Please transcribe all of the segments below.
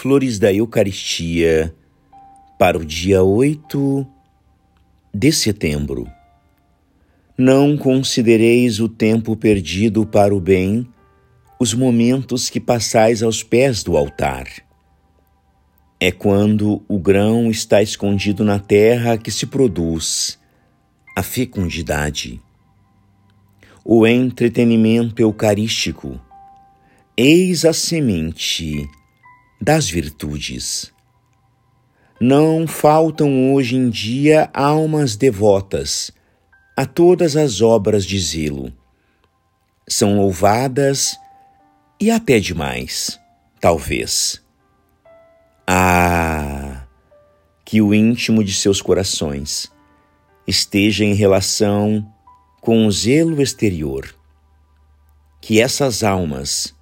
Flores da Eucaristia para o dia 8 de setembro. Não considereis o tempo perdido para o bem, os momentos que passais aos pés do altar. É quando o grão está escondido na terra que se produz a fecundidade. O entretenimento eucarístico, eis a semente das virtudes. Não faltam hoje em dia almas devotas a todas as obras de zelo. São louvadas e até demais, talvez. Ah, que o íntimo de seus corações esteja em relação com o zelo exterior. Que essas almas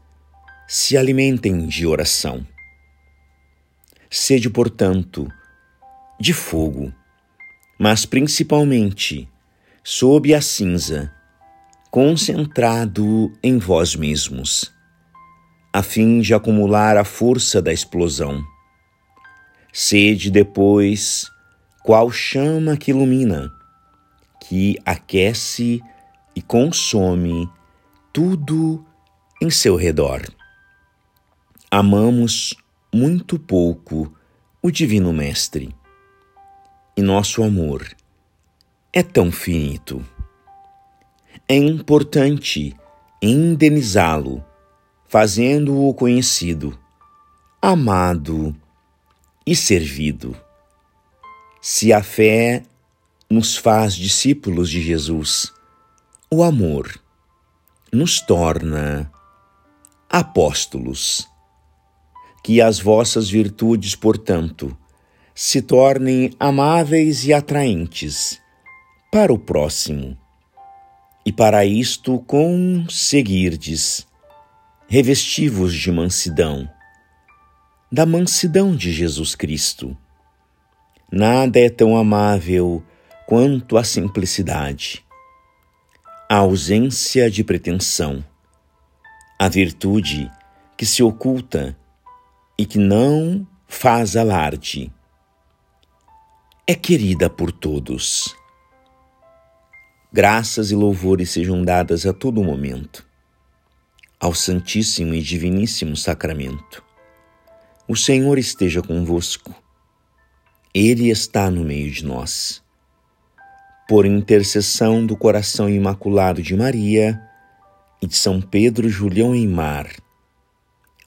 se alimentem de oração. Sede, portanto, de fogo, mas principalmente sob a cinza, concentrado em vós mesmos, a fim de acumular a força da explosão. Sede depois, qual chama que ilumina, que aquece e consome tudo em seu redor. Amamos muito pouco o Divino Mestre. E nosso amor é tão finito. É importante indenizá-lo, fazendo-o conhecido, amado e servido. Se a fé nos faz discípulos de Jesus, o amor nos torna apóstolos que as vossas virtudes, portanto, se tornem amáveis e atraentes para o próximo. E para isto conseguirdes revestivos de mansidão, da mansidão de Jesus Cristo. Nada é tão amável quanto a simplicidade, a ausência de pretensão, a virtude que se oculta e que não faz alarde. É querida por todos. Graças e louvores sejam dadas a todo momento ao Santíssimo e Diviníssimo Sacramento. O Senhor esteja convosco. Ele está no meio de nós. Por intercessão do coração imaculado de Maria e de São Pedro Julião em Mar,